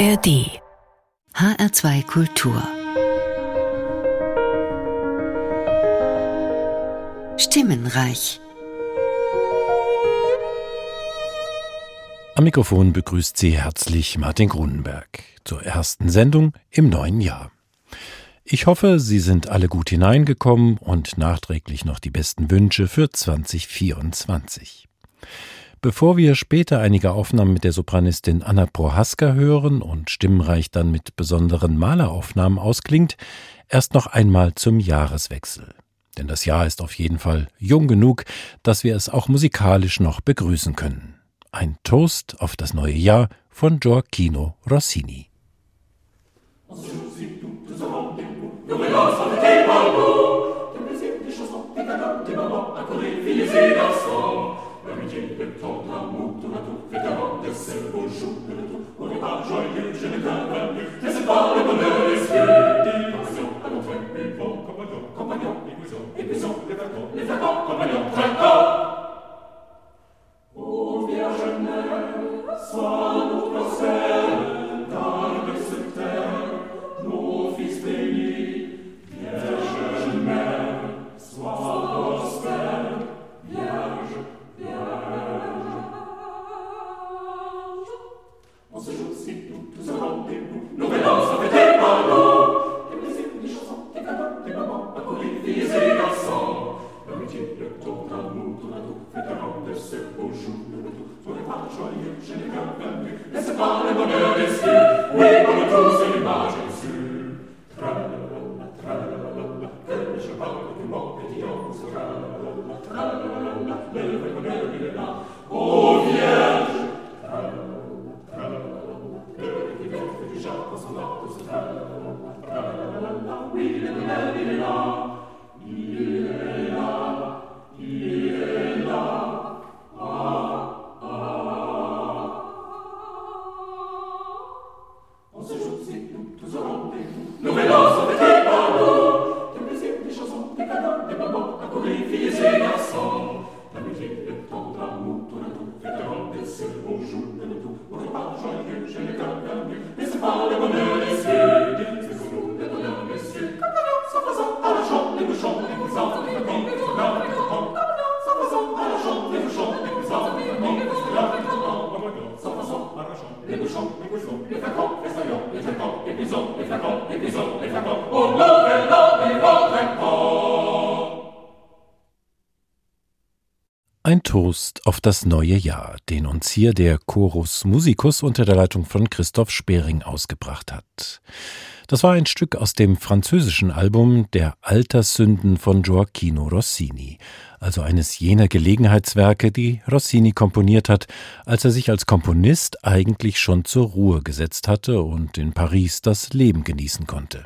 ARD HR2 Kultur Stimmenreich Am Mikrofon begrüßt Sie herzlich Martin Grunenberg zur ersten Sendung im neuen Jahr. Ich hoffe, Sie sind alle gut hineingekommen und nachträglich noch die besten Wünsche für 2024. Bevor wir später einige Aufnahmen mit der Sopranistin Anna Prohaska hören und Stimmenreich dann mit besonderen Maleraufnahmen ausklingt, erst noch einmal zum Jahreswechsel. Denn das Jahr ist auf jeden Fall jung genug, dass wir es auch musikalisch noch begrüßen können. Ein Toast auf das neue Jahr von Gioacchino Rossini. Et Ein Toast auf das neue Jahr, den uns hier der Chorus Musicus unter der Leitung von Christoph Spering ausgebracht hat. Das war ein Stück aus dem französischen Album Der Alterssünden von Gioacchino Rossini, also eines jener Gelegenheitswerke, die Rossini komponiert hat, als er sich als Komponist eigentlich schon zur Ruhe gesetzt hatte und in Paris das Leben genießen konnte.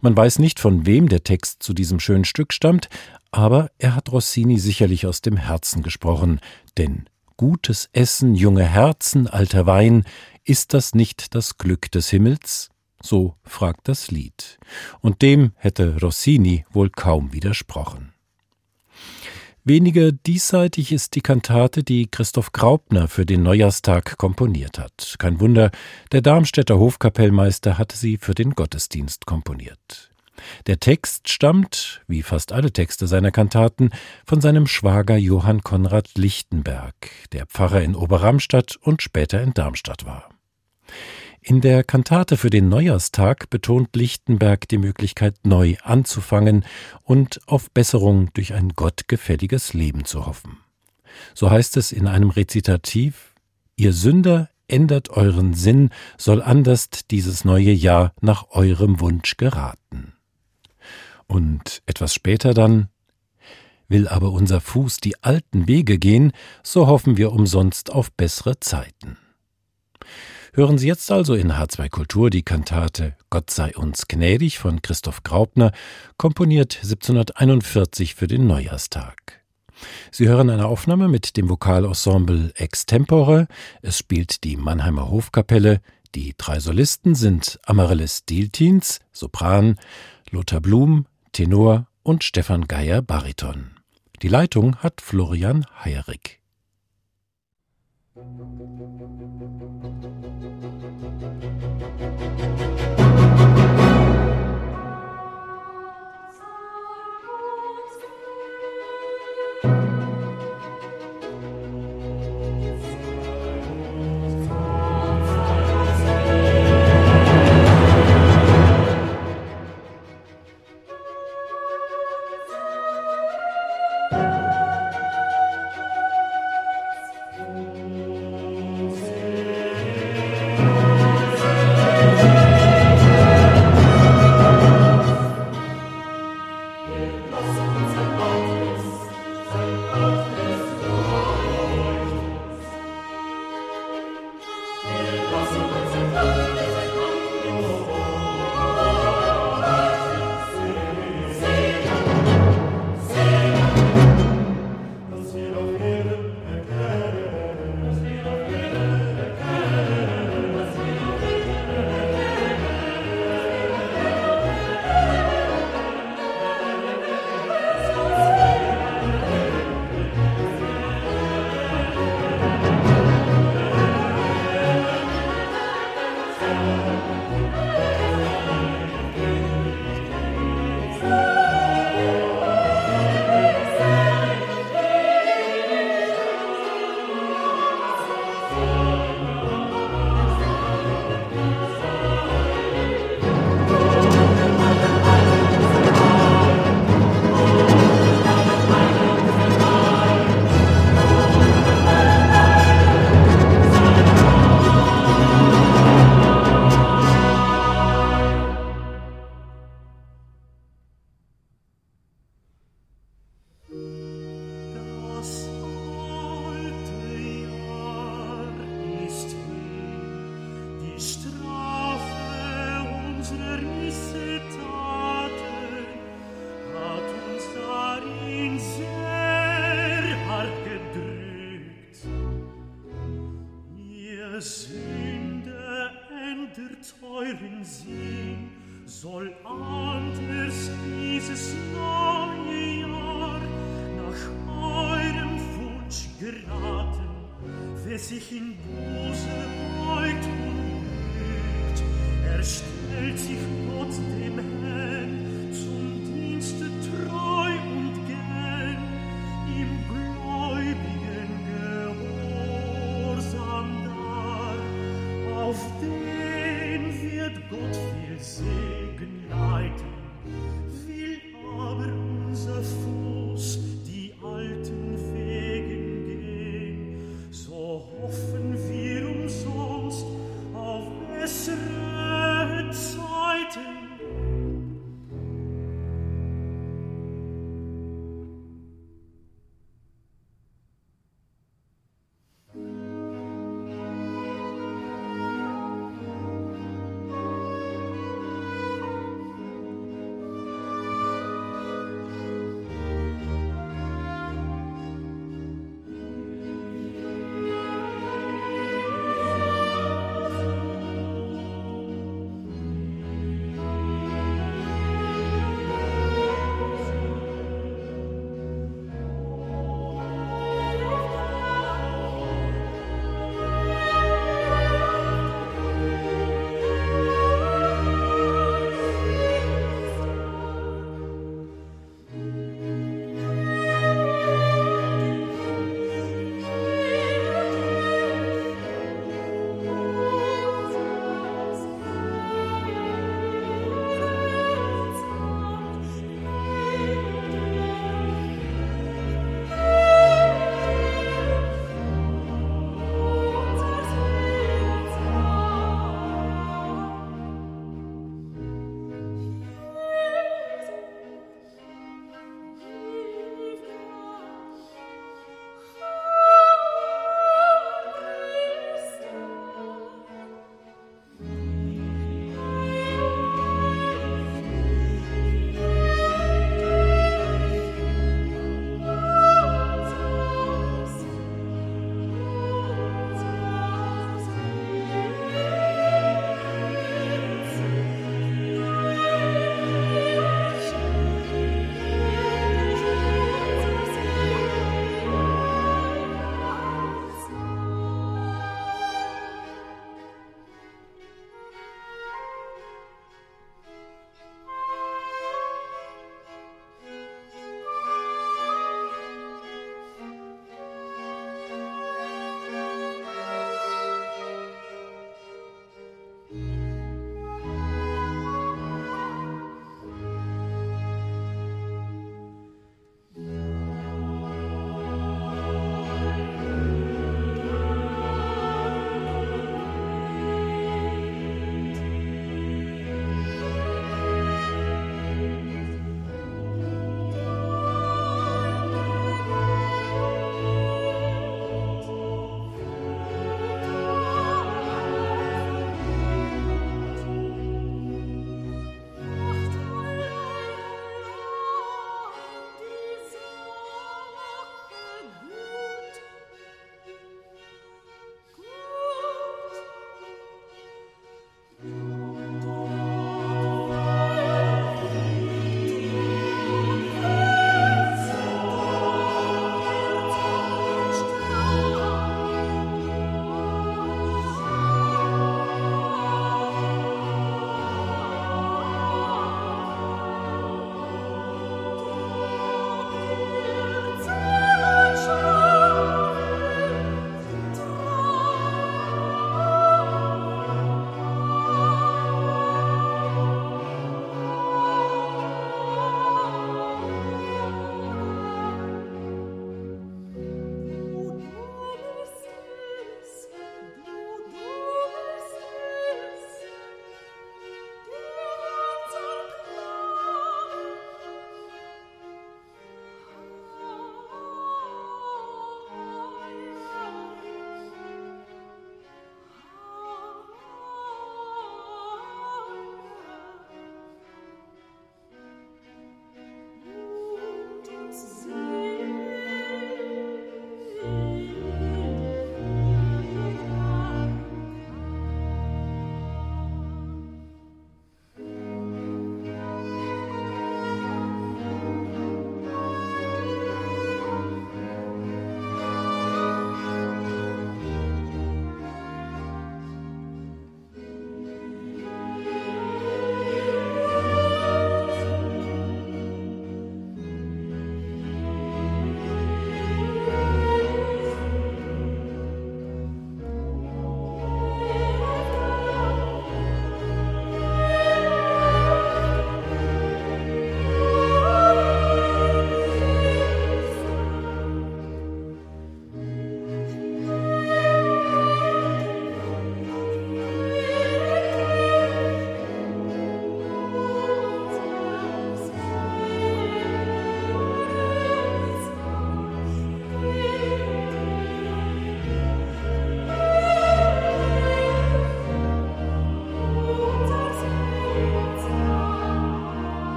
Man weiß nicht, von wem der Text zu diesem schönen Stück stammt, aber er hat Rossini sicherlich aus dem Herzen gesprochen, denn gutes Essen, junge Herzen, alter Wein, ist das nicht das Glück des Himmels? So fragt das Lied. Und dem hätte Rossini wohl kaum widersprochen. Weniger diesseitig ist die Kantate, die Christoph Graupner für den Neujahrstag komponiert hat. Kein Wunder, der Darmstädter Hofkapellmeister hatte sie für den Gottesdienst komponiert. Der Text stammt, wie fast alle Texte seiner Kantaten, von seinem Schwager Johann Konrad Lichtenberg, der Pfarrer in Oberramstadt und später in Darmstadt war. In der Kantate für den Neujahrstag betont Lichtenberg die Möglichkeit, neu anzufangen und auf Besserung durch ein gottgefälliges Leben zu hoffen. So heißt es in einem Rezitativ Ihr Sünder ändert euren Sinn, soll anders dieses neue Jahr nach eurem Wunsch geraten. Und etwas später dann Will aber unser Fuß die alten Wege gehen, so hoffen wir umsonst auf bessere Zeiten. Hören Sie jetzt also in H2 Kultur die Kantate Gott sei uns gnädig von Christoph Graupner, komponiert 1741 für den Neujahrstag. Sie hören eine Aufnahme mit dem Vokalensemble Extempore. Es spielt die Mannheimer Hofkapelle. Die drei Solisten sind Amaryllis Dieltins, Sopran, Lothar Blum, Tenor und Stefan Geier Bariton. Die Leitung hat Florian Heyerik. Musik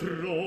pro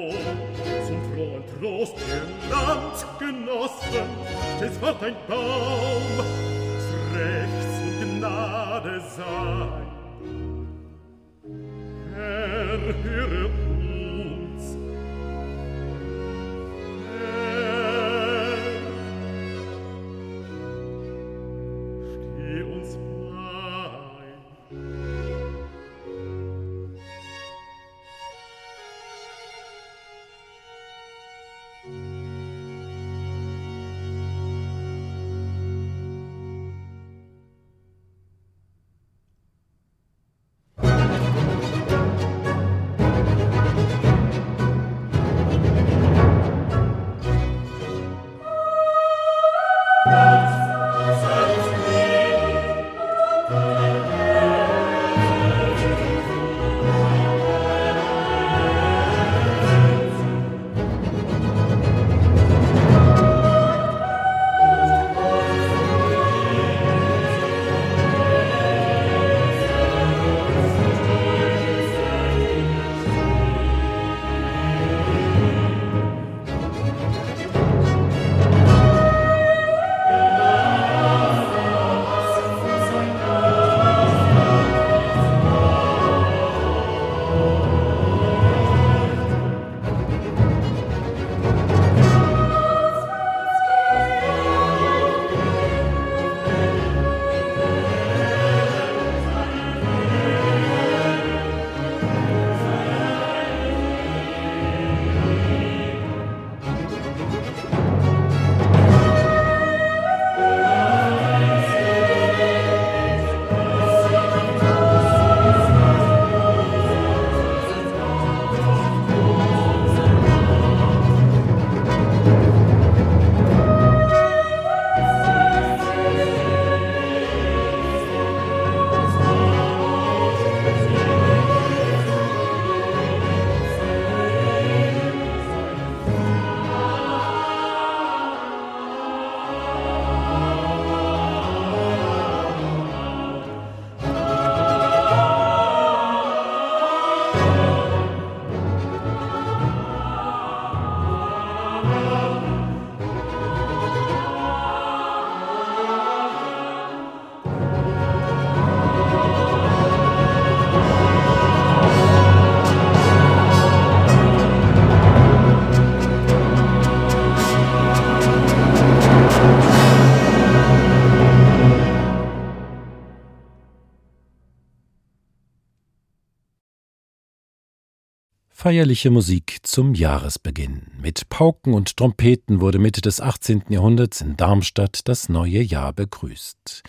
Feierliche Musik zum Jahresbeginn. Mit Pauken und Trompeten wurde Mitte des 18. Jahrhunderts in Darmstadt das neue Jahr begrüßt.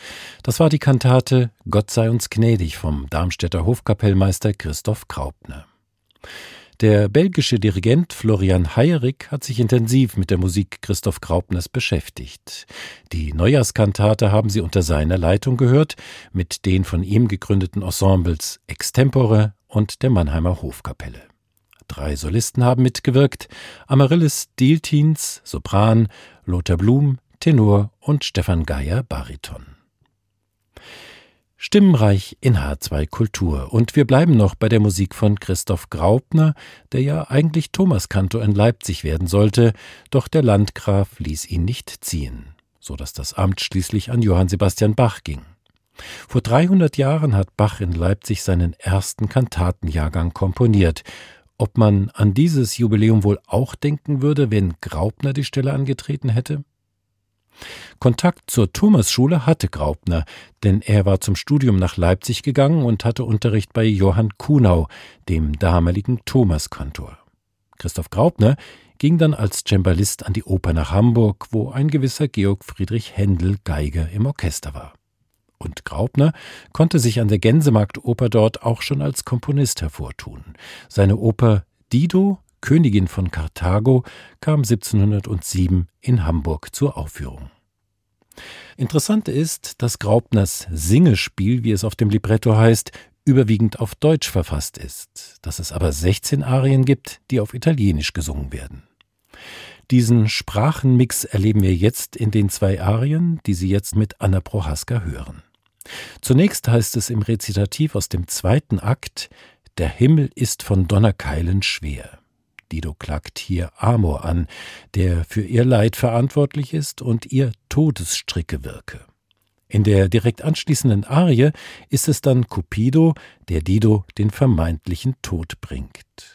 Das war die Kantate Gott sei uns gnädig vom Darmstädter Hofkapellmeister Christoph Graupner. Der belgische Dirigent Florian Heyerik hat sich intensiv mit der Musik Christoph Graupners beschäftigt. Die Neujahrskantate haben Sie unter seiner Leitung gehört, mit den von ihm gegründeten Ensembles Extempore und der Mannheimer Hofkapelle. Drei Solisten haben mitgewirkt: Amaryllis Dieltins, Sopran, Lothar Blum, Tenor und Stefan Geier, Bariton. Stimmenreich in H2 Kultur. Und wir bleiben noch bei der Musik von Christoph Graupner, der ja eigentlich Thomaskantor in Leipzig werden sollte, doch der Landgraf ließ ihn nicht ziehen, so dass das Amt schließlich an Johann Sebastian Bach ging. Vor 300 Jahren hat Bach in Leipzig seinen ersten Kantatenjahrgang komponiert, ob man an dieses Jubiläum wohl auch denken würde, wenn Graupner die Stelle angetreten hätte? Kontakt zur Thomasschule hatte Graupner, denn er war zum Studium nach Leipzig gegangen und hatte Unterricht bei Johann Kuhnau, dem damaligen Thomaskantor. Christoph Graupner ging dann als Cembalist an die Oper nach Hamburg, wo ein gewisser Georg Friedrich Händel Geiger im Orchester war und Graupner konnte sich an der Gänsemarktoper dort auch schon als Komponist hervortun. Seine Oper Dido, Königin von Karthago, kam 1707 in Hamburg zur Aufführung. Interessant ist, dass Graupners Singespiel, wie es auf dem Libretto heißt, überwiegend auf Deutsch verfasst ist, dass es aber 16 Arien gibt, die auf Italienisch gesungen werden. Diesen Sprachenmix erleben wir jetzt in den zwei Arien, die Sie jetzt mit Anna Prohaska hören. Zunächst heißt es im Rezitativ aus dem zweiten Akt, der Himmel ist von Donnerkeilen schwer. Dido klagt hier Amor an, der für ihr Leid verantwortlich ist und ihr Todesstricke wirke. In der direkt anschließenden Arie ist es dann Cupido, der Dido den vermeintlichen Tod bringt.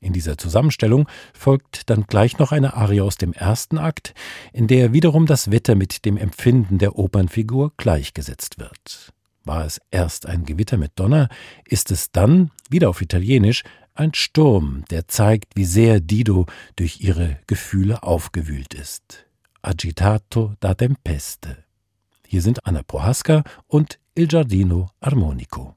In dieser Zusammenstellung folgt dann gleich noch eine Arie aus dem ersten Akt, in der wiederum das Wetter mit dem Empfinden der Opernfigur gleichgesetzt wird. War es erst ein Gewitter mit Donner, ist es dann, wieder auf Italienisch, ein Sturm, der zeigt, wie sehr Dido durch ihre Gefühle aufgewühlt ist. Agitato da tempeste. Hier sind Anna Prohaska und Il Giardino Armonico.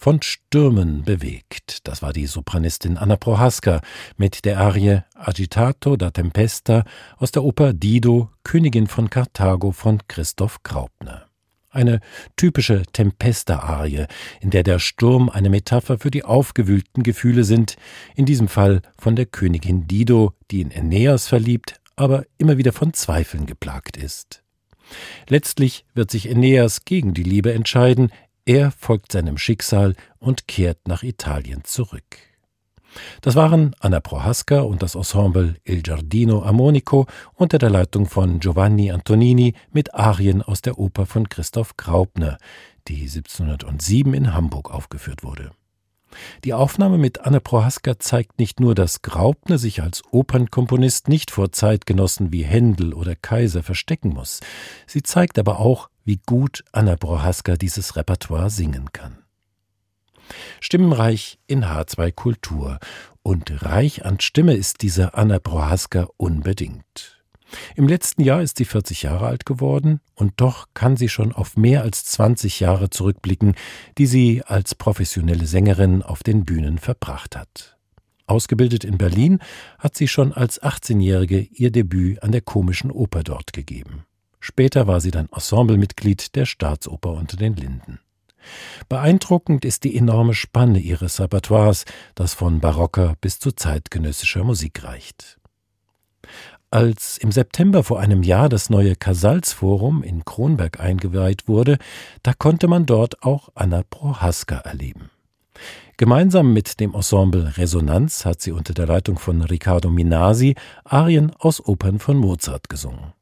Von Stürmen bewegt. Das war die Sopranistin Anna Prohaska mit der Arie Agitato da Tempesta aus der Oper Dido, Königin von Karthago von Christoph Graupner. Eine typische Tempesta-Arie, in der der Sturm eine Metapher für die aufgewühlten Gefühle sind, in diesem Fall von der Königin Dido, die in Aeneas verliebt, aber immer wieder von Zweifeln geplagt ist. Letztlich wird sich Aeneas gegen die Liebe entscheiden, er folgt seinem Schicksal und kehrt nach Italien zurück. Das waren Anna Prohaska und das Ensemble Il Giardino Armonico unter der Leitung von Giovanni Antonini mit Arien aus der Oper von Christoph Graupner, die 1707 in Hamburg aufgeführt wurde. Die Aufnahme mit Anna Prohaska zeigt nicht nur, dass Graupner sich als Opernkomponist nicht vor Zeitgenossen wie Händel oder Kaiser verstecken muss. Sie zeigt aber auch, wie gut Anna Prohaska dieses Repertoire singen kann. Stimmenreich in H2 Kultur und reich an Stimme ist diese Anna Prohaska unbedingt. Im letzten Jahr ist sie 40 Jahre alt geworden und doch kann sie schon auf mehr als 20 Jahre zurückblicken, die sie als professionelle Sängerin auf den Bühnen verbracht hat. Ausgebildet in Berlin hat sie schon als 18-Jährige ihr Debüt an der Komischen Oper dort gegeben. Später war sie dann Ensemblemitglied der Staatsoper unter den Linden. Beeindruckend ist die enorme Spanne ihres Repertoires, das von barocker bis zu zeitgenössischer Musik reicht. Als im September vor einem Jahr das neue Casals-Forum in Kronberg eingeweiht wurde, da konnte man dort auch Anna Prohaska erleben. Gemeinsam mit dem Ensemble Resonanz hat sie unter der Leitung von Riccardo Minasi Arien aus Opern von Mozart gesungen.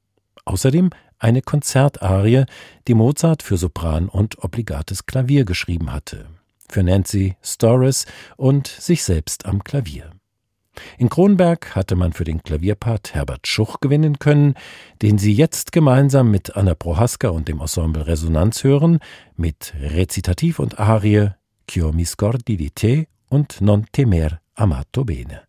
Außerdem eine Konzertarie, die Mozart für Sopran und obligates Klavier geschrieben hatte, für Nancy Storrs und sich selbst am Klavier. In Kronberg hatte man für den Klavierpart Herbert Schuch gewinnen können, den Sie jetzt gemeinsam mit Anna Prohaska und dem Ensemble Resonanz hören, mit Rezitativ und Arie Chio mi di te und Non temer amato bene.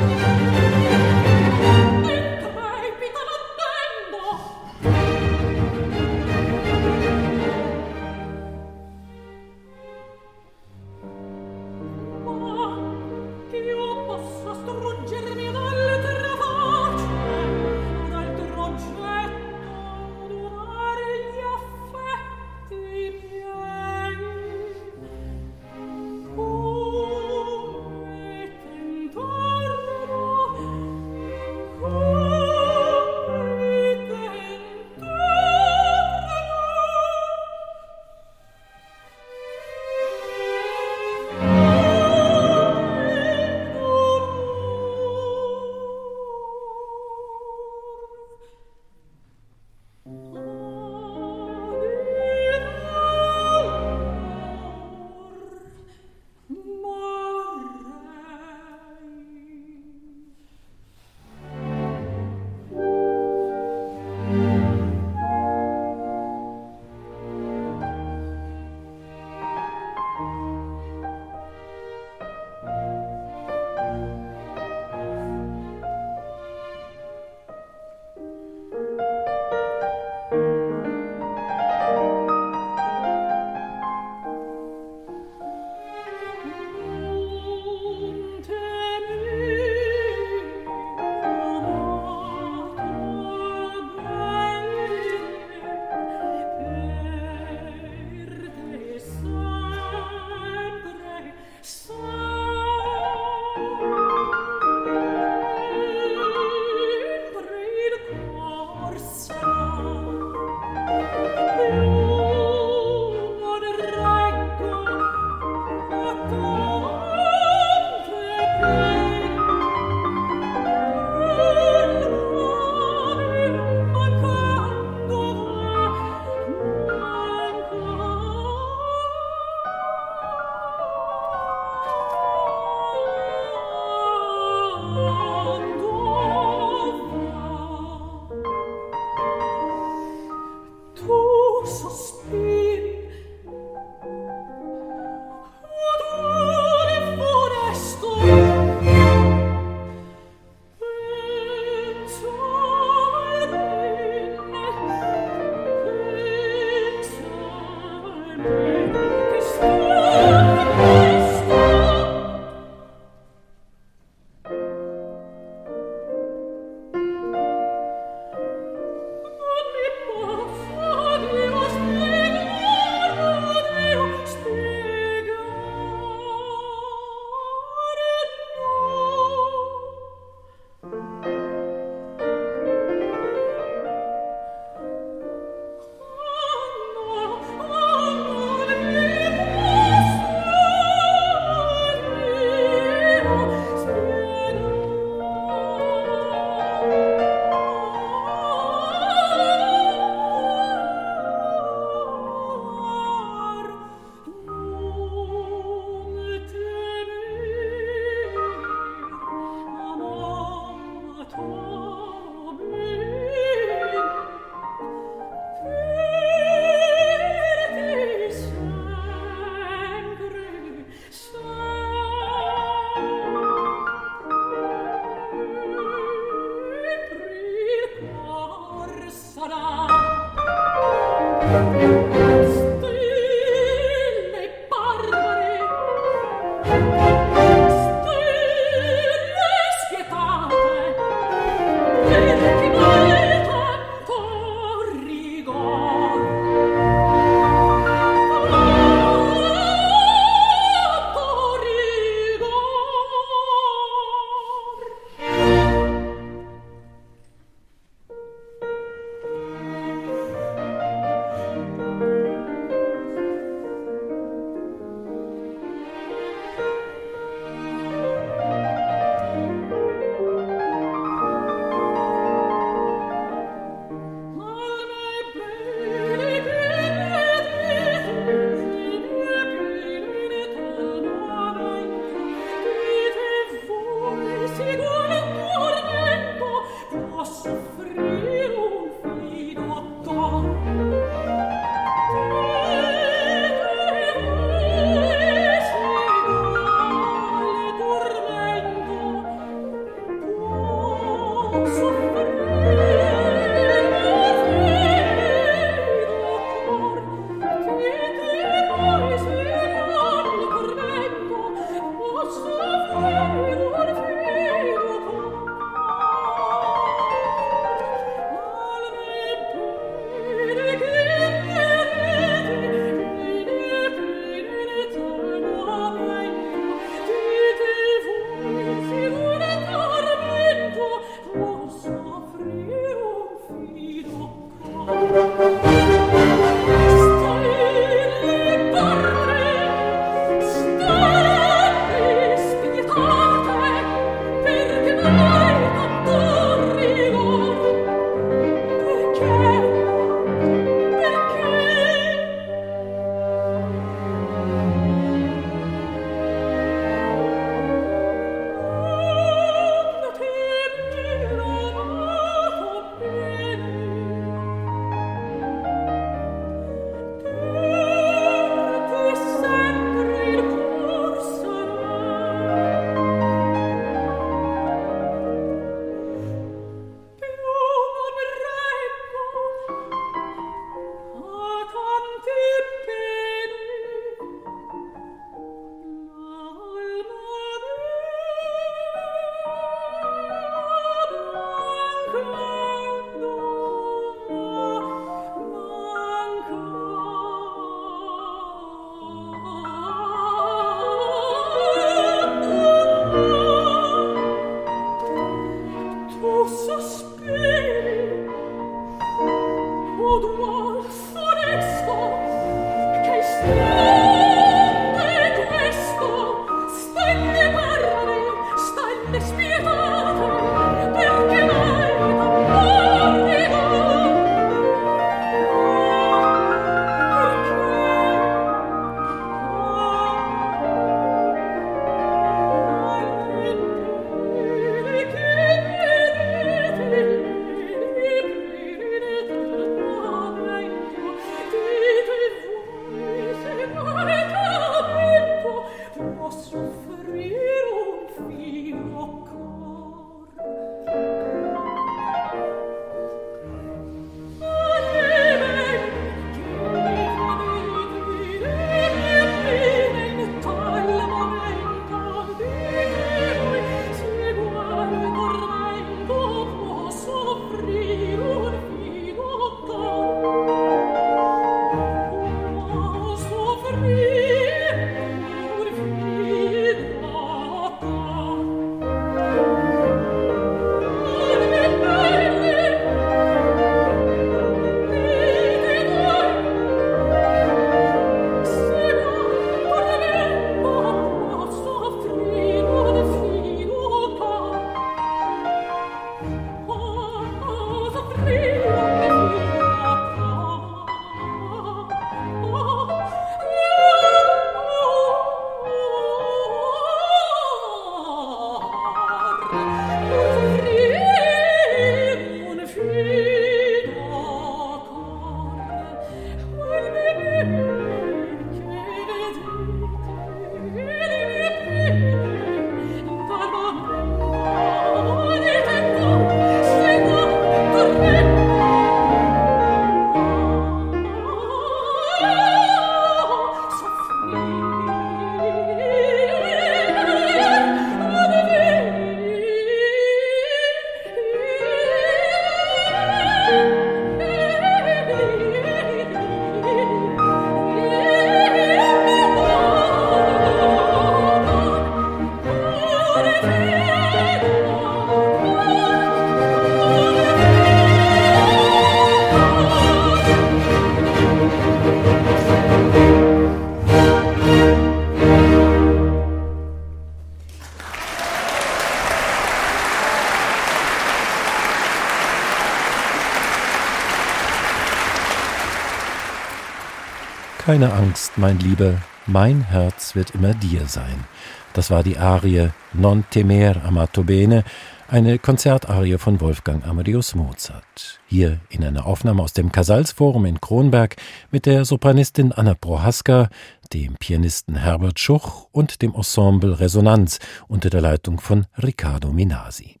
Keine Angst, mein Lieber, mein Herz wird immer dir sein. Das war die Arie Non temer amato bene, eine Konzertarie von Wolfgang Amadeus Mozart. Hier in einer Aufnahme aus dem Casalsforum in Kronberg mit der Sopranistin Anna Prohaska, dem Pianisten Herbert Schuch und dem Ensemble Resonanz unter der Leitung von Riccardo Minasi.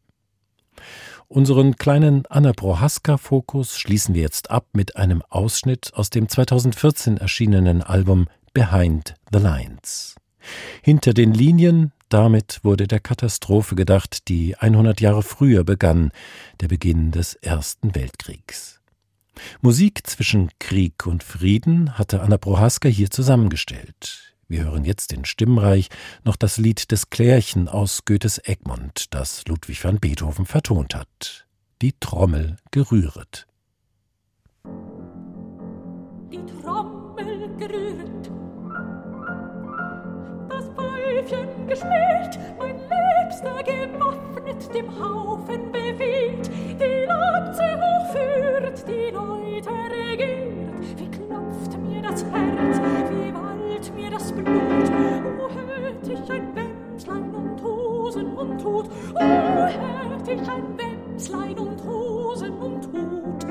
Unseren kleinen Anna Prohaska-Fokus schließen wir jetzt ab mit einem Ausschnitt aus dem 2014 erschienenen Album Behind the Lines. Hinter den Linien, damit wurde der Katastrophe gedacht, die 100 Jahre früher begann, der Beginn des Ersten Weltkriegs. Musik zwischen Krieg und Frieden hatte Anna Prohaska hier zusammengestellt. Wir hören jetzt in Stimmreich noch das Lied des Klärchen aus Goethes Egmont, das Ludwig van Beethoven vertont hat. Die Trommel gerühret. Die Trommel gerühret, das Pfeifchen gespielt, mein Liebster gewaffnet, dem Haufen befiehlt, die Lanze hochführt, die Leute regiert, wie klopft mir das Herz, wie quillt mir das Blut. O, hätt ich ein Wämslein und Hosen und Hut, o, hätt ich ein Wämslein und Hosen und Hut.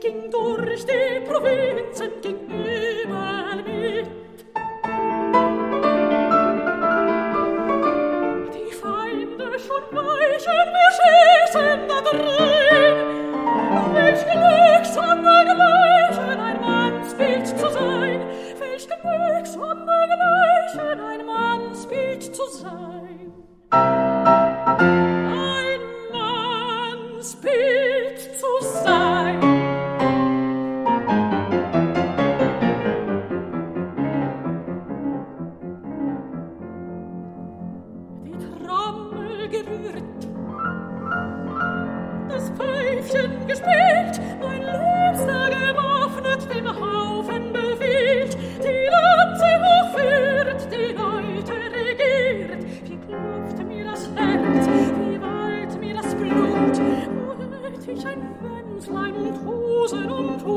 Ging durch die Provinzen, ging überall mit. weichen wir schießen da drin. Welch Glück, sondergleichen ein Mannsbild zu sein. Welch Glück, sondergleichen ein Mannsbild zu sein. Ein Mannsbild zu sein.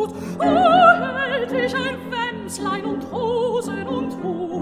Und Hut, oh, hält ich ein Wemslein und Hosen und Hut.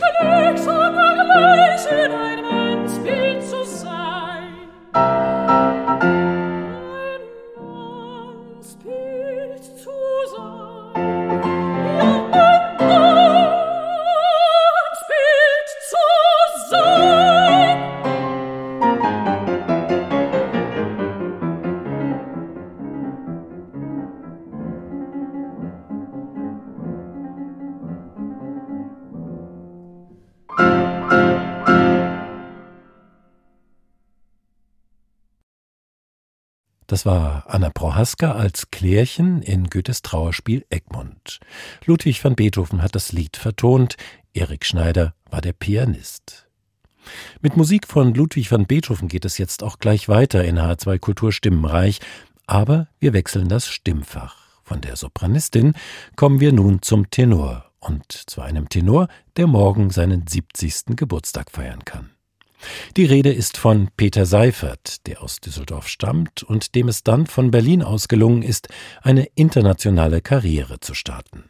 Welch Glück, sondergleichen Das war Anna Prohaska als Klärchen in Goethes Trauerspiel Egmont. Ludwig van Beethoven hat das Lied vertont, Erik Schneider war der Pianist. Mit Musik von Ludwig van Beethoven geht es jetzt auch gleich weiter in H2 Kultur Stimmenreich, aber wir wechseln das Stimmfach. Von der Sopranistin kommen wir nun zum Tenor und zu einem Tenor, der morgen seinen 70. Geburtstag feiern kann. Die Rede ist von Peter Seifert, der aus Düsseldorf stammt und dem es dann von Berlin aus gelungen ist, eine internationale Karriere zu starten.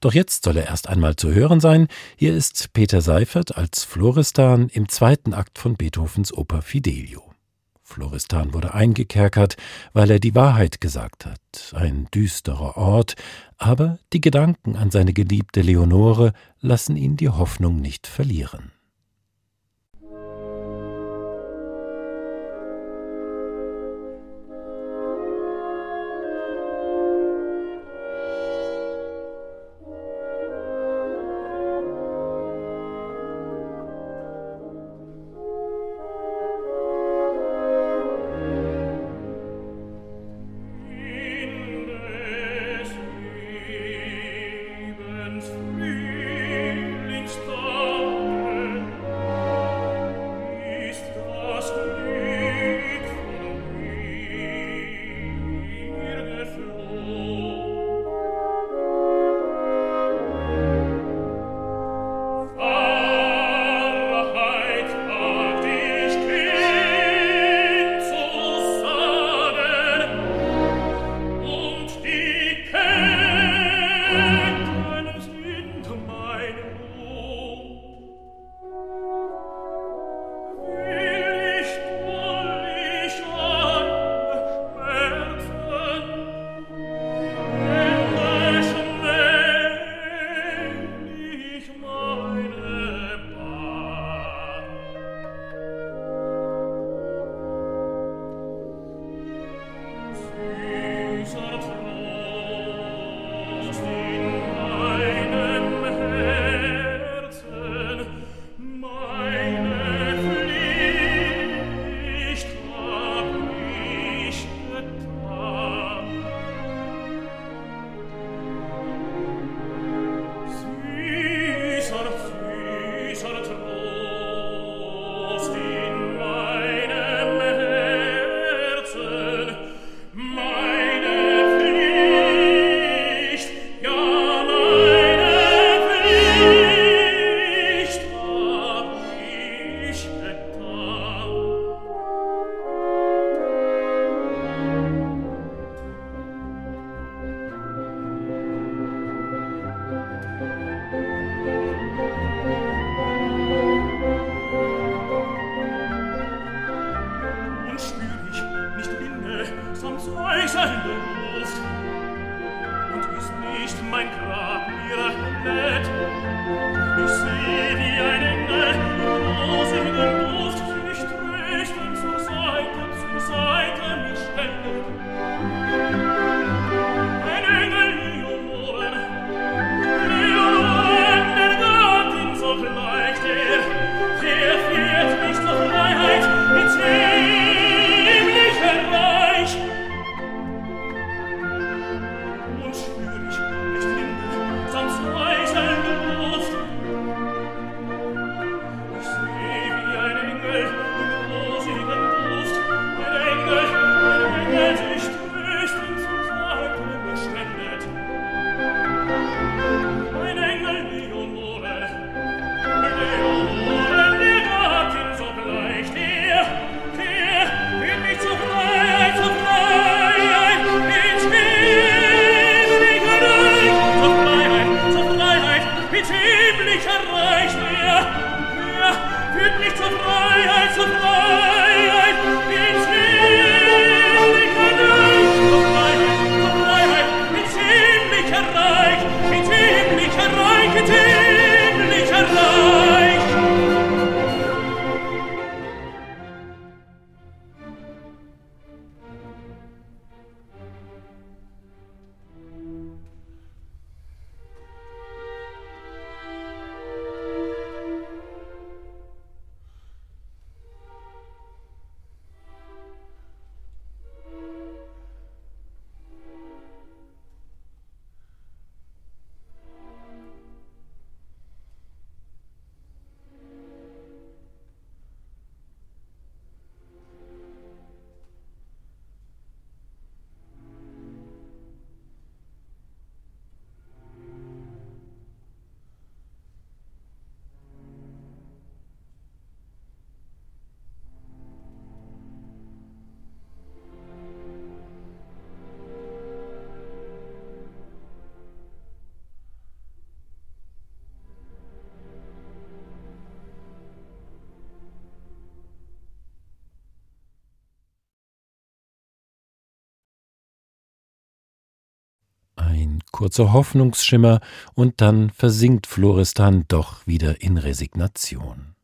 Doch jetzt soll er erst einmal zu hören sein. Hier ist Peter Seifert als Floristan im zweiten Akt von Beethovens Oper Fidelio. Floristan wurde eingekerkert, weil er die Wahrheit gesagt hat. Ein düsterer Ort, aber die Gedanken an seine geliebte Leonore lassen ihn die Hoffnung nicht verlieren. Kurzer Hoffnungsschimmer und dann versinkt Florestan doch wieder in Resignation.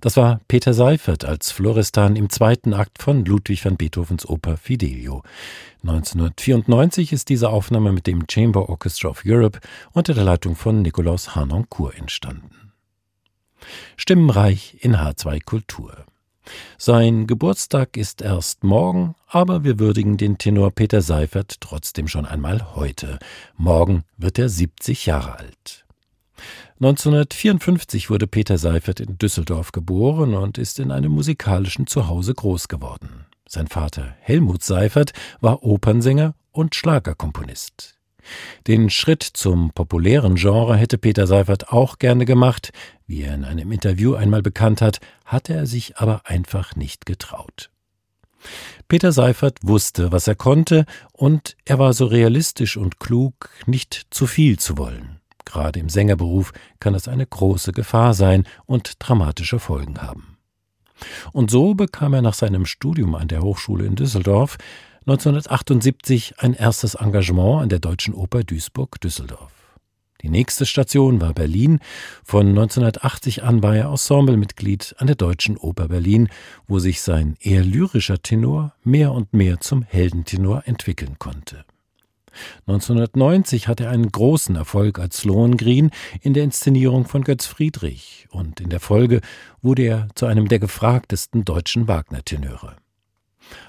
Das war Peter Seifert als Florestan im zweiten Akt von Ludwig van Beethovens Oper Fidelio. 1994 ist diese Aufnahme mit dem Chamber Orchestra of Europe unter der Leitung von Nikolaus Harnoncourt entstanden. Stimmenreich in H2 Kultur. Sein Geburtstag ist erst morgen, aber wir würdigen den Tenor Peter Seifert trotzdem schon einmal heute. Morgen wird er 70 Jahre alt. 1954 wurde Peter Seifert in Düsseldorf geboren und ist in einem musikalischen Zuhause groß geworden. Sein Vater Helmut Seifert war Opernsänger und Schlagerkomponist. Den Schritt zum populären Genre hätte Peter Seifert auch gerne gemacht, wie er in einem Interview einmal bekannt hat, hatte er sich aber einfach nicht getraut. Peter Seifert wusste, was er konnte, und er war so realistisch und klug, nicht zu viel zu wollen. Gerade im Sängerberuf kann es eine große Gefahr sein und dramatische Folgen haben. Und so bekam er nach seinem Studium an der Hochschule in Düsseldorf 1978 ein erstes Engagement an der Deutschen Oper Duisburg-Düsseldorf. Die nächste Station war Berlin. Von 1980 an war er Ensemblemitglied an der Deutschen Oper Berlin, wo sich sein eher lyrischer Tenor mehr und mehr zum Heldentenor entwickeln konnte. 1990 hatte er einen großen Erfolg als Lohengrin in der Inszenierung von Götz Friedrich und in der Folge wurde er zu einem der gefragtesten deutschen Wagner-Tenöre.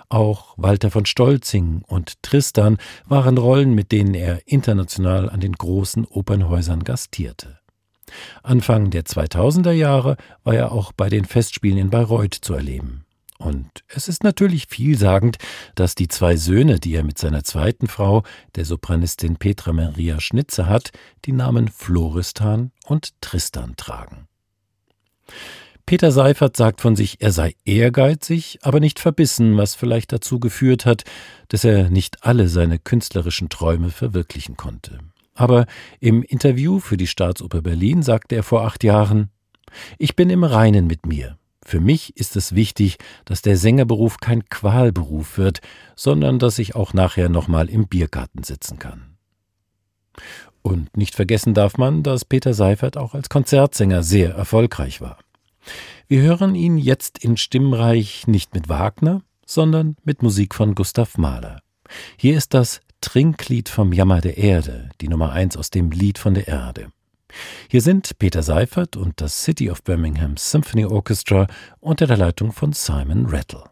Auch Walter von Stolzing und Tristan waren Rollen, mit denen er international an den großen Opernhäusern gastierte. Anfang der 2000er Jahre war er auch bei den Festspielen in Bayreuth zu erleben. Und es ist natürlich vielsagend, dass die zwei Söhne, die er mit seiner zweiten Frau, der Sopranistin Petra Maria Schnitze hat, die Namen Floristan und Tristan tragen. Peter Seifert sagt von sich, er sei ehrgeizig, aber nicht verbissen, was vielleicht dazu geführt hat, dass er nicht alle seine künstlerischen Träume verwirklichen konnte. Aber im Interview für die Staatsoper Berlin sagte er vor acht Jahren, ich bin im Reinen mit mir. Für mich ist es wichtig, dass der Sängerberuf kein Qualberuf wird, sondern dass ich auch nachher nochmal im Biergarten sitzen kann. Und nicht vergessen darf man, dass Peter Seifert auch als Konzertsänger sehr erfolgreich war. Wir hören ihn jetzt in Stimmreich nicht mit Wagner, sondern mit Musik von Gustav Mahler. Hier ist das Trinklied vom Jammer der Erde, die Nummer eins aus dem Lied von der Erde. Hier sind Peter Seifert und das City of Birmingham Symphony Orchestra unter der Leitung von Simon Rattle.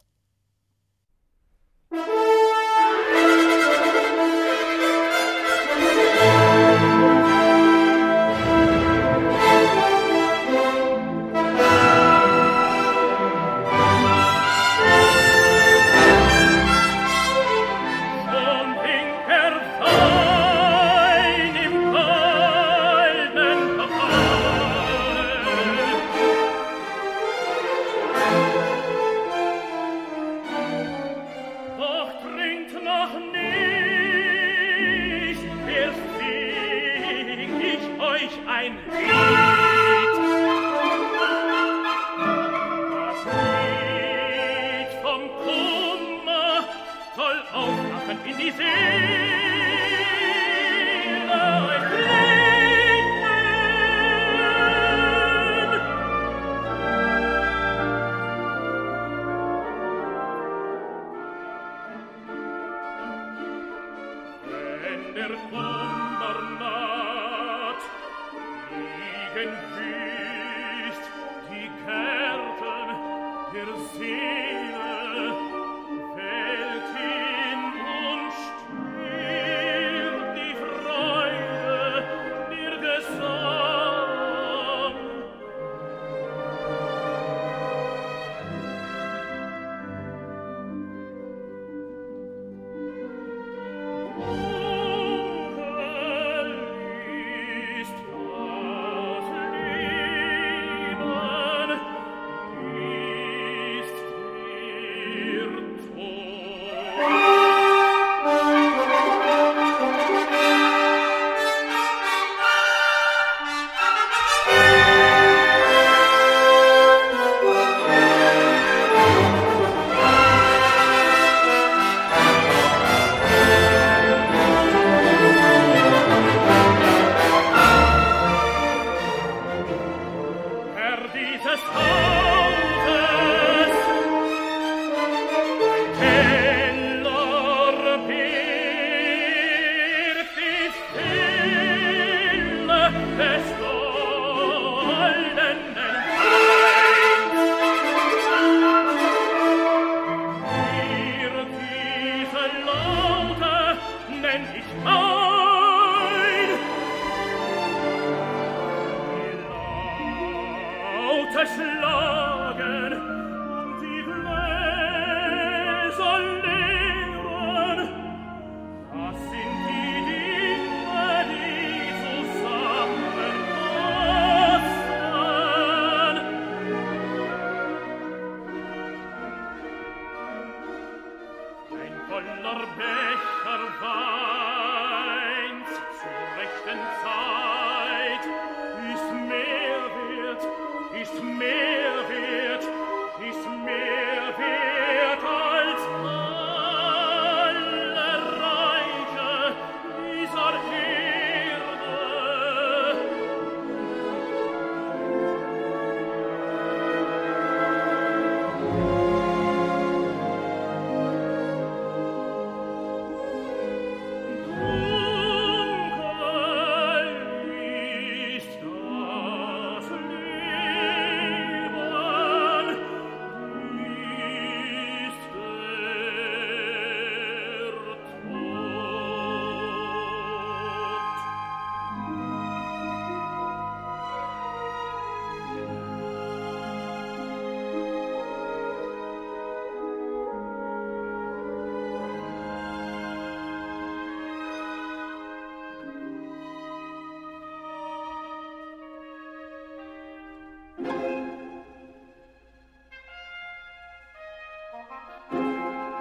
Música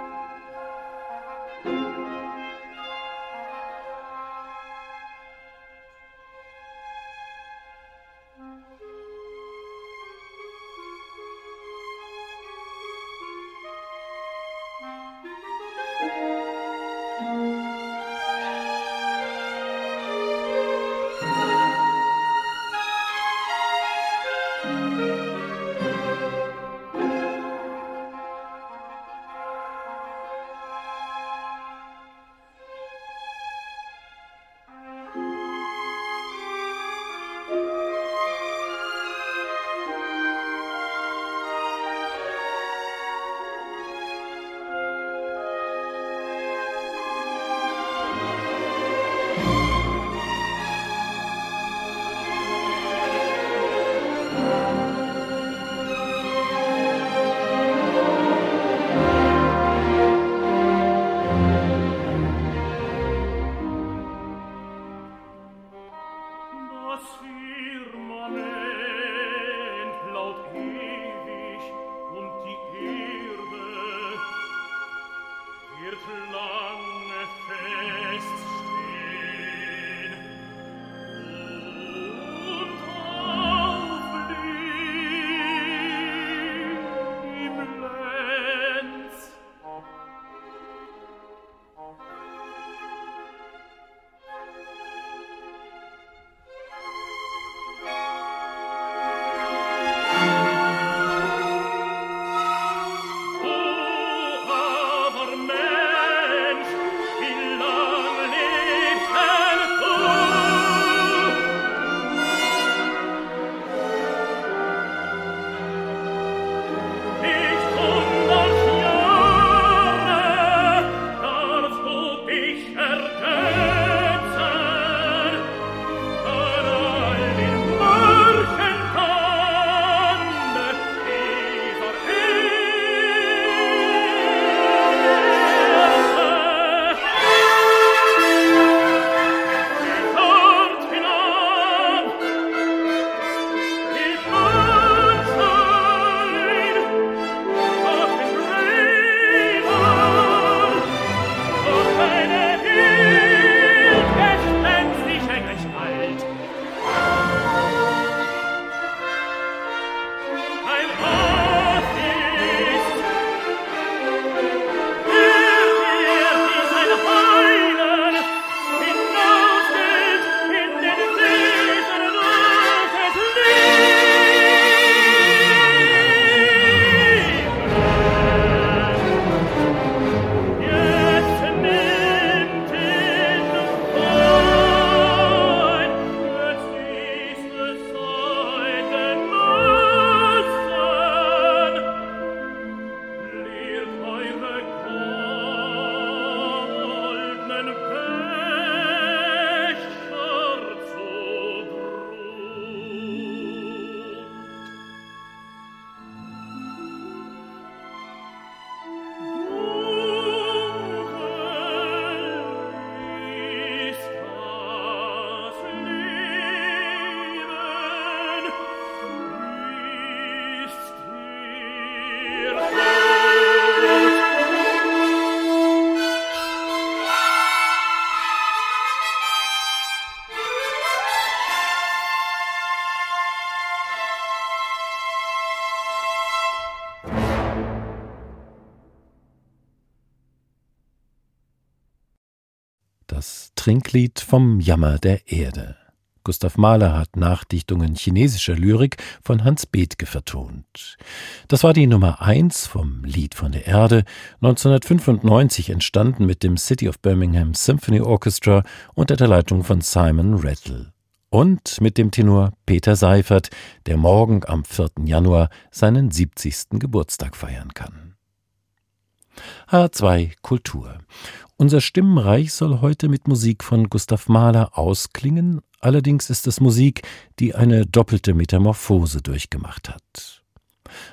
Trinklied vom Jammer der Erde. Gustav Mahler hat Nachdichtungen chinesischer Lyrik von Hans Bethke vertont. Das war die Nummer eins vom Lied von der Erde, 1995 entstanden mit dem City of Birmingham Symphony Orchestra unter der Leitung von Simon Rattle. Und mit dem Tenor Peter Seifert, der morgen am 4. Januar seinen 70. Geburtstag feiern kann. H2 Kultur. Unser Stimmenreich soll heute mit Musik von Gustav Mahler ausklingen, allerdings ist es Musik, die eine doppelte Metamorphose durchgemacht hat.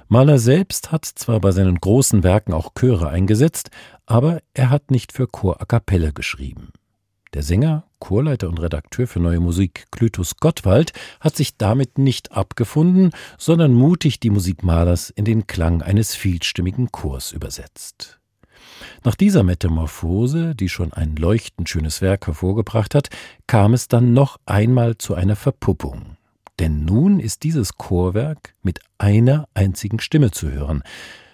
Mahler selbst hat zwar bei seinen großen Werken auch Chöre eingesetzt, aber er hat nicht für Chor a cappella geschrieben. Der Sänger, Chorleiter und Redakteur für Neue Musik Clytus Gottwald hat sich damit nicht abgefunden, sondern mutig die Musik Mahlers in den Klang eines vielstimmigen Chors übersetzt. Nach dieser Metamorphose, die schon ein leuchtend schönes Werk hervorgebracht hat, kam es dann noch einmal zu einer Verpuppung. Denn nun ist dieses Chorwerk mit einer einzigen Stimme zu hören.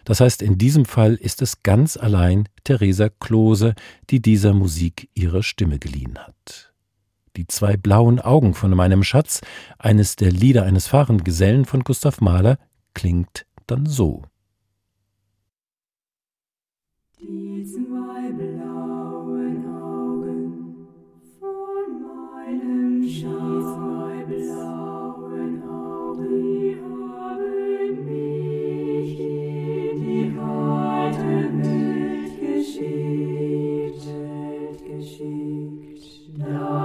Das heißt, in diesem Fall ist es ganz allein Theresa Klose, die dieser Musik ihre Stimme geliehen hat. Die zwei blauen Augen von meinem Schatz, eines der Lieder eines Fahrengesellen von Gustav Mahler, klingt dann so. Die zwei blauen Augen. Von meinem Schatz, zwei blauen Augen, die haben mich in die harte Welt geschickt, geschickt. Da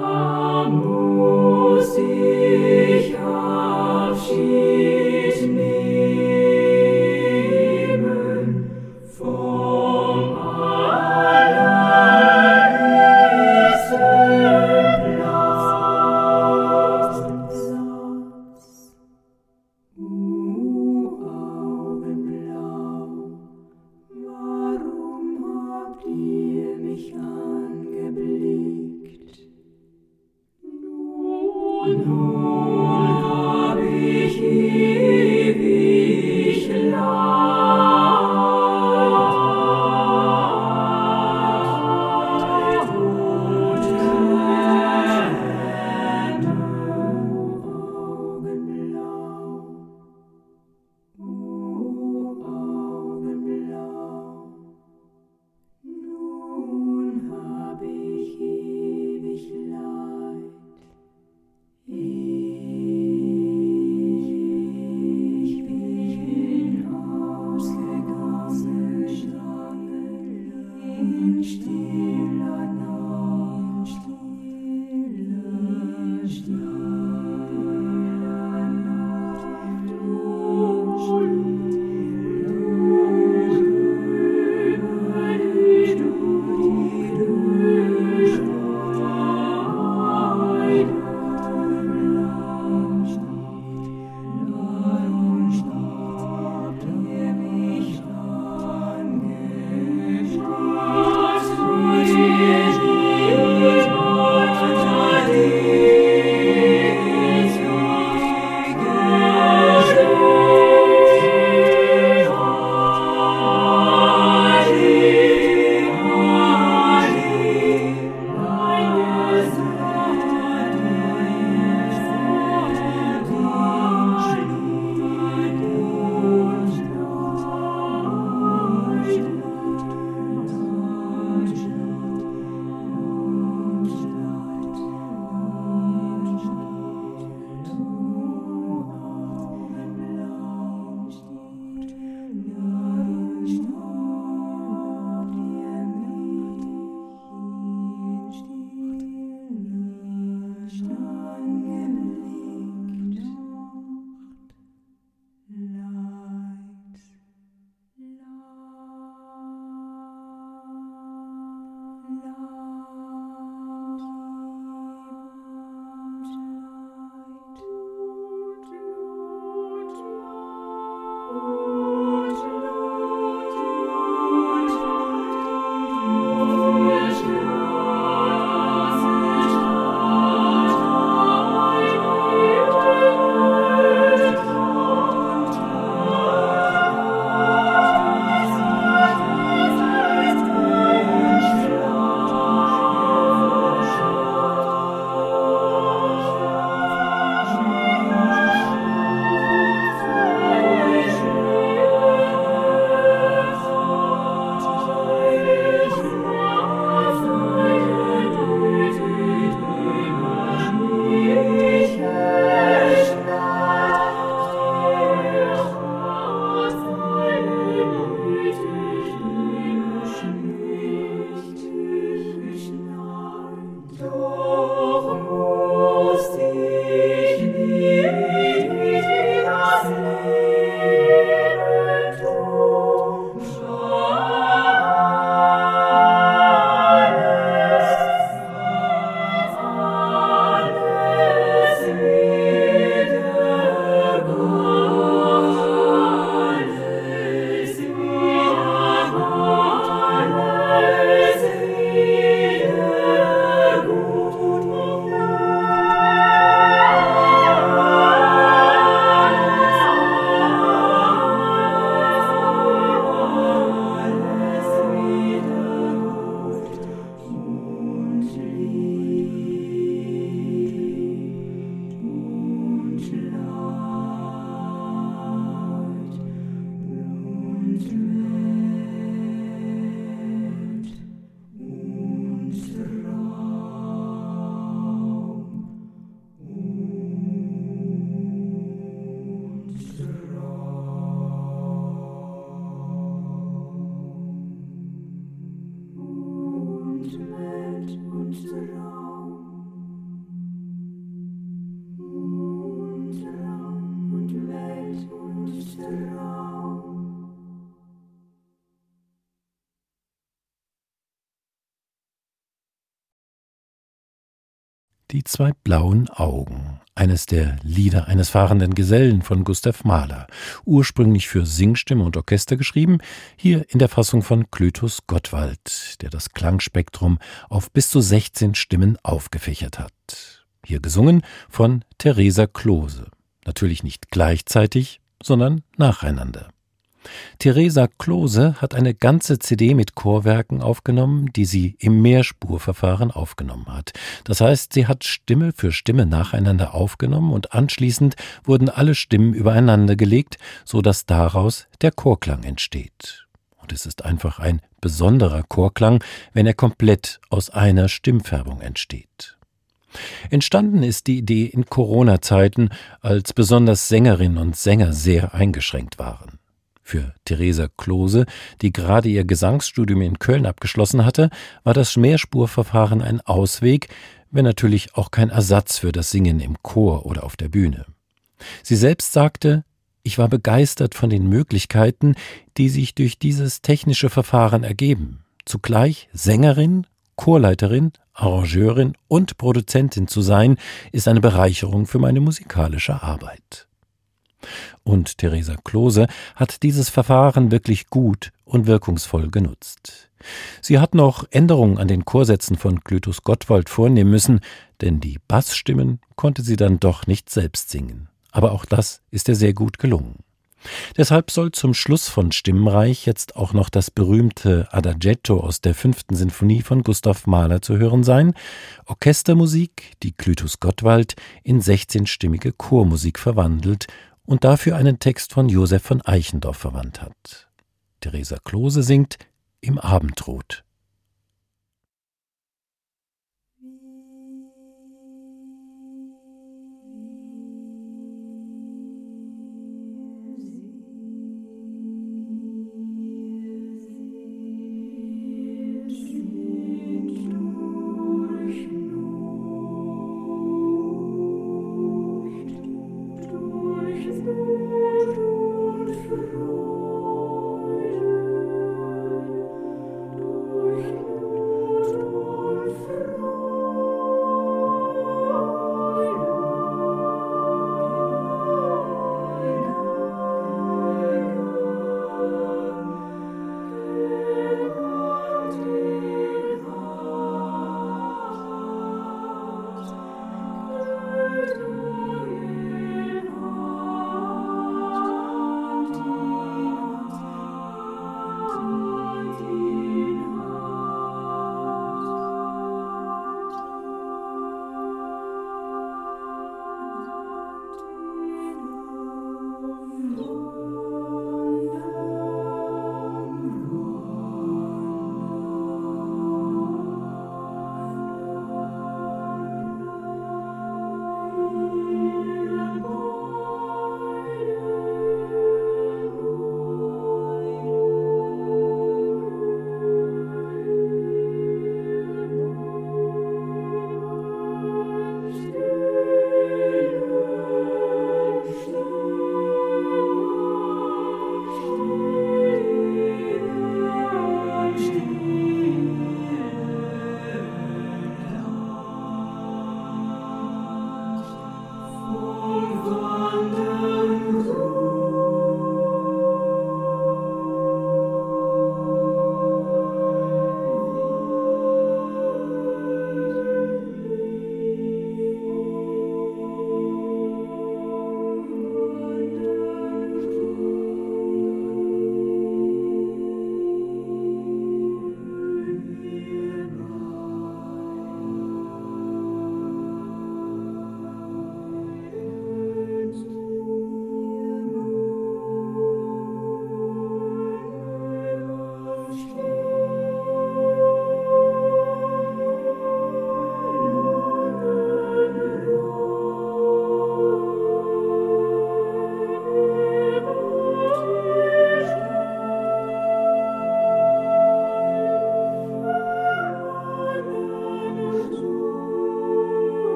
Die zwei blauen Augen, eines der Lieder eines fahrenden Gesellen von Gustav Mahler, ursprünglich für Singstimme und Orchester geschrieben, hier in der Fassung von Clytus Gottwald, der das Klangspektrum auf bis zu 16 Stimmen aufgefächert hat. Hier gesungen von Theresa Klose. Natürlich nicht gleichzeitig, sondern nacheinander. Theresa Klose hat eine ganze CD mit Chorwerken aufgenommen, die sie im Mehrspurverfahren aufgenommen hat. Das heißt, sie hat Stimme für Stimme nacheinander aufgenommen und anschließend wurden alle Stimmen übereinander gelegt, so dass daraus der Chorklang entsteht. Und es ist einfach ein besonderer Chorklang, wenn er komplett aus einer Stimmfärbung entsteht. Entstanden ist die Idee in Corona-Zeiten, als besonders Sängerinnen und Sänger sehr eingeschränkt waren. Für Theresa Klose, die gerade ihr Gesangsstudium in Köln abgeschlossen hatte, war das Mehrspurverfahren ein Ausweg, wenn natürlich auch kein Ersatz für das Singen im Chor oder auf der Bühne. Sie selbst sagte, ich war begeistert von den Möglichkeiten, die sich durch dieses technische Verfahren ergeben. Zugleich Sängerin, Chorleiterin, Arrangeurin und Produzentin zu sein, ist eine Bereicherung für meine musikalische Arbeit. Und Theresa Klose hat dieses Verfahren wirklich gut und wirkungsvoll genutzt. Sie hat noch Änderungen an den Chorsätzen von Glytus Gottwald vornehmen müssen, denn die Bassstimmen konnte sie dann doch nicht selbst singen. Aber auch das ist ihr sehr gut gelungen. Deshalb soll zum Schluss von Stimmenreich jetzt auch noch das berühmte Adagetto aus der fünften Sinfonie von Gustav Mahler zu hören sein, Orchestermusik, die Clytus Gottwald in 16-stimmige Chormusik verwandelt und dafür einen Text von Josef von Eichendorff verwandt hat. Theresa Klose singt Im Abendrot.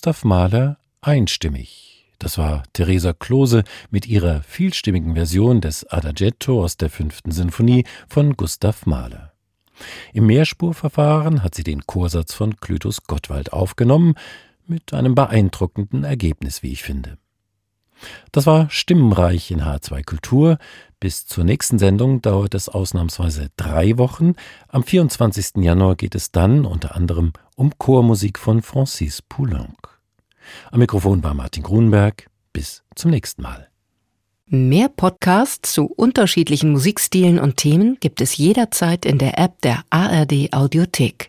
Gustav Mahler einstimmig. Das war Theresa Klose mit ihrer vielstimmigen Version des Adagietto aus der fünften Sinfonie von Gustav Mahler. Im Mehrspurverfahren hat sie den Chorsatz von Clytus Gottwald aufgenommen, mit einem beeindruckenden Ergebnis, wie ich finde. Das war Stimmenreich in H2 Kultur. Bis zur nächsten Sendung dauert es ausnahmsweise drei Wochen. Am 24. Januar geht es dann unter anderem um Chormusik von Francis Poulenc. Am Mikrofon war Martin Grunberg. Bis zum nächsten Mal. Mehr Podcasts zu unterschiedlichen Musikstilen und Themen gibt es jederzeit in der App der ARD Audiothek.